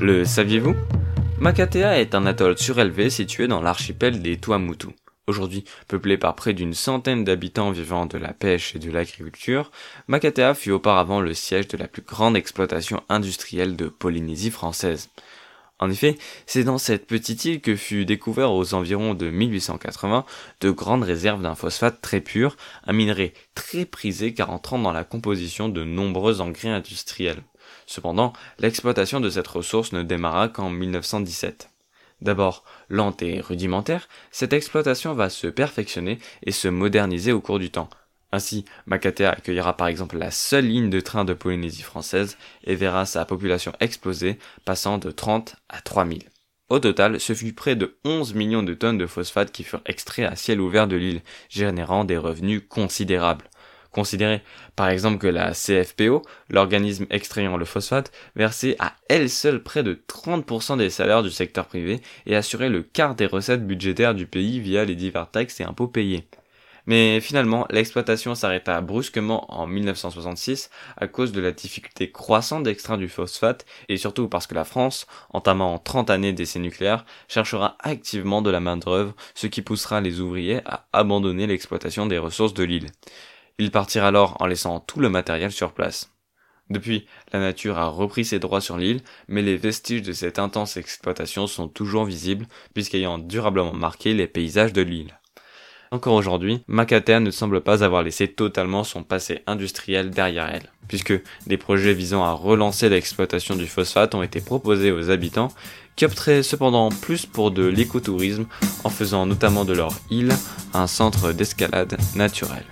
Le saviez-vous? Makatea est un atoll surélevé situé dans l'archipel des Tuamotu. Aujourd'hui peuplé par près d'une centaine d'habitants vivant de la pêche et de l'agriculture, Makatea fut auparavant le siège de la plus grande exploitation industrielle de Polynésie française. En effet, c'est dans cette petite île que fut découvert aux environs de 1880 de grandes réserves d'un phosphate très pur, un minerai très prisé car entrant dans la composition de nombreux engrais industriels. Cependant, l'exploitation de cette ressource ne démarra qu'en 1917. D'abord lente et rudimentaire, cette exploitation va se perfectionner et se moderniser au cours du temps. Ainsi, Makatea accueillera par exemple la seule ligne de train de Polynésie française et verra sa population exploser, passant de 30 à 3000. Au total, ce fut près de 11 millions de tonnes de phosphate qui furent extraits à ciel ouvert de l'île, générant des revenus considérables. Considérez par exemple que la CFPO, l'organisme extrayant le phosphate, versait à elle seule près de 30% des salaires du secteur privé et assurait le quart des recettes budgétaires du pays via les divers taxes et impôts payés. Mais finalement, l'exploitation s'arrêta brusquement en 1966 à cause de la difficulté croissante d'extraire du phosphate et surtout parce que la France, entamant 30 années d'essais nucléaires, cherchera activement de la main-d'œuvre, ce qui poussera les ouvriers à abandonner l'exploitation des ressources de l'île. Ils partirent alors en laissant tout le matériel sur place. Depuis, la nature a repris ses droits sur l'île, mais les vestiges de cette intense exploitation sont toujours visibles, puisqu'ayant durablement marqué les paysages de l'île. Encore aujourd'hui, Makatea ne semble pas avoir laissé totalement son passé industriel derrière elle, puisque des projets visant à relancer l'exploitation du phosphate ont été proposés aux habitants, qui opteraient cependant plus pour de l'écotourisme en faisant notamment de leur île un centre d'escalade naturelle.